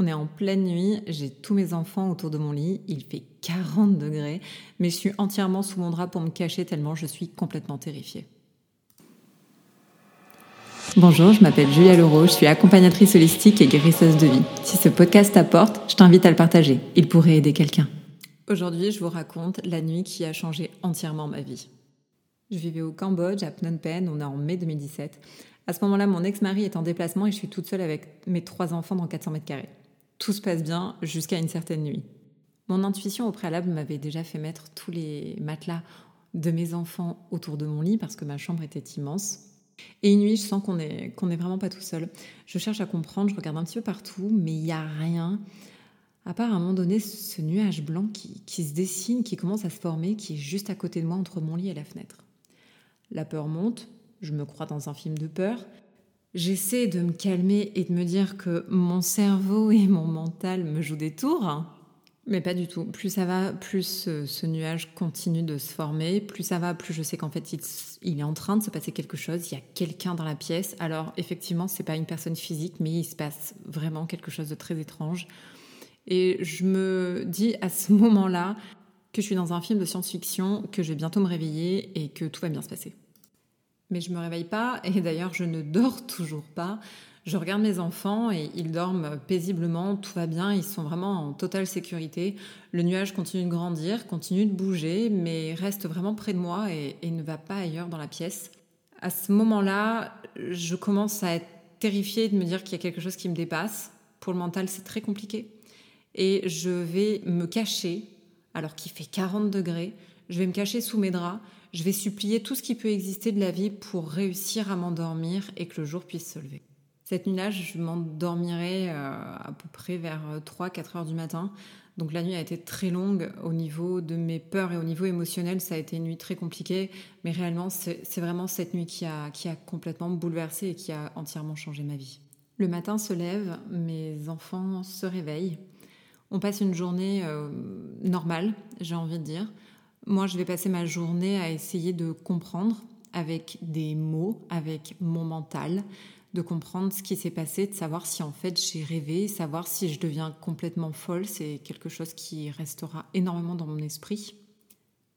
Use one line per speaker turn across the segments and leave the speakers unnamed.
On est en pleine nuit, j'ai tous mes enfants autour de mon lit, il fait 40 degrés, mais je suis entièrement sous mon drap pour me cacher tellement je suis complètement terrifiée. Bonjour, je m'appelle Julia Leroux, je suis accompagnatrice holistique et guérisseuse de vie. Si ce podcast t'apporte, je t'invite à le partager. Il pourrait aider quelqu'un. Aujourd'hui, je vous raconte la nuit qui a changé entièrement ma vie. Je vivais au Cambodge, à Phnom Penh, on est en mai 2017. À ce moment-là, mon ex-mari est en déplacement et je suis toute seule avec mes trois enfants dans 400 mètres carrés tout se passe bien jusqu'à une certaine nuit. Mon intuition au préalable m'avait déjà fait mettre tous les matelas de mes enfants autour de mon lit parce que ma chambre était immense. Et une nuit, je sens qu'on n'est vraiment pas tout seul. Je cherche à comprendre, je regarde un petit peu partout, mais il n'y a rien. À part à un moment donné, ce nuage blanc qui, qui se dessine, qui commence à se former, qui est juste à côté de moi entre mon lit et la fenêtre. La peur monte, je me crois dans un film de peur, J'essaie de me calmer et de me dire que mon cerveau et mon mental me jouent des tours, mais pas du tout. Plus ça va, plus ce, nuage continue de se former, plus ça va, plus je sais qu'en fait il, est en train de se passer quelque chose, il y a quelqu'un dans la pièce. Alors effectivement, c'est pas une personne physique, mais il se passe vraiment quelque chose de très étrange. Et je me dis à ce moment-là que je suis dans un film de science-fiction, que je vais bientôt me réveiller et que tout va bien se passer. Mais je me réveille pas et d'ailleurs je ne dors toujours pas. Je regarde mes enfants et ils dorment paisiblement, tout va bien, ils sont vraiment en totale sécurité. Le nuage continue de grandir, continue de bouger, mais reste vraiment près de moi et, ne va pas ailleurs dans la pièce. À ce moment-là, je commence à être terrifiée de me dire qu'il y a quelque chose qui me dépasse. Pour le mental, c'est très compliqué. Et je vais me cacher, alors qu'il fait 40 degrés, je vais me cacher sous mes draps je vais supplier tout ce qui peut exister de la vie pour réussir à m'endormir et que le jour puisse se lever. Cette nuit-là, je m'endormirai euh, à peu près vers 3-4 euh, heures du matin. Donc la nuit a été très longue au niveau de mes peurs et au niveau émotionnel, ça a été une nuit très compliquée, mais réellement c'est vraiment cette nuit qui a, complètement bouleversé et qui a entièrement changé ma vie. Le matin se lève, mes enfants se réveillent, on passe une journée euh, normale, j'ai envie de dire. Moi, je vais passer ma journée à essayer de comprendre avec des mots, avec mon mental, de comprendre ce qui s'est passé, de savoir si en fait j'ai rêvé, savoir si je deviens complètement folle, c'est quelque chose qui restera énormément dans mon esprit.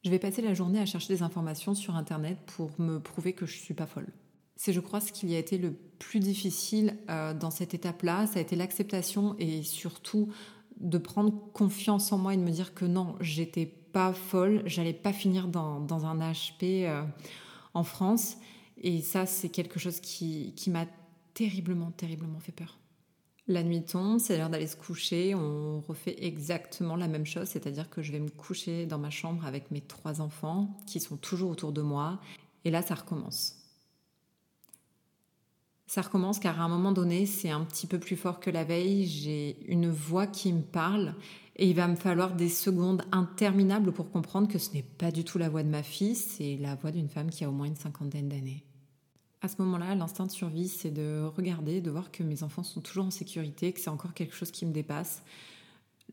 Je vais passer la journée à chercher des informations sur Internet pour me prouver que je ne suis pas folle. C'est, je crois, ce qui a été le plus difficile euh, dans cette étape-là, ça a été l'acceptation et surtout de prendre confiance en moi et de me dire que non, j'étais pas folle, j'allais pas finir dans, un HP euh, en France. Et ça, c'est quelque chose qui, qui m'a terriblement, terriblement fait peur. La nuit tombe, c'est l'heure d'aller se coucher. On refait exactement la même chose, c'est-à-dire que je vais me coucher dans ma chambre avec mes trois enfants qui sont toujours autour de moi. Et là, ça recommence. Ça recommence car à un moment donné, c'est un petit peu plus fort que la veille. J'ai une voix qui me parle et il va me falloir des secondes interminables pour comprendre que ce n'est pas du tout la voix de ma fille, c'est la voix d'une femme qui a au moins une cinquantaine d'années. À ce moment-là, l'instinct de survie, c'est de regarder, de voir que mes enfants sont toujours en sécurité, que c'est encore quelque chose qui me dépasse.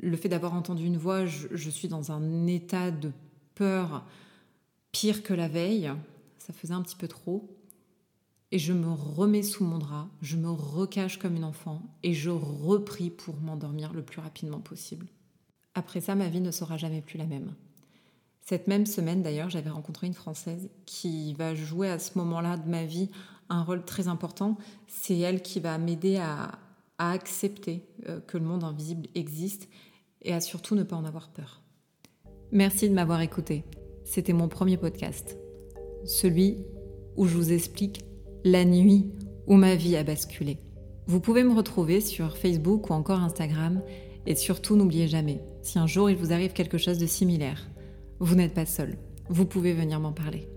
Le fait d'avoir entendu une voix, je, suis dans un état de peur pire que la veille. Ça faisait un petit peu trop. Et je me remets sous mon drap, je me recache comme une enfant et je reprie pour m'endormir le plus rapidement possible. Après ça, ma vie ne sera jamais plus la même. Cette même semaine, d'ailleurs, j'avais rencontré une Française qui va jouer à ce moment-là de ma vie un rôle très important. C'est elle qui va m'aider à, accepter euh, que le monde invisible existe et à surtout ne pas en avoir peur. Merci de m'avoir écouté. C'était mon premier podcast. Celui où je vous explique la nuit où ma vie a basculé. Vous pouvez me retrouver sur Facebook ou encore Instagram et surtout, n'oubliez jamais, si un jour il vous arrive quelque chose de similaire, vous n'êtes pas seul. Vous pouvez venir m'en parler.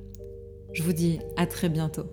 Je vous dis à très bientôt.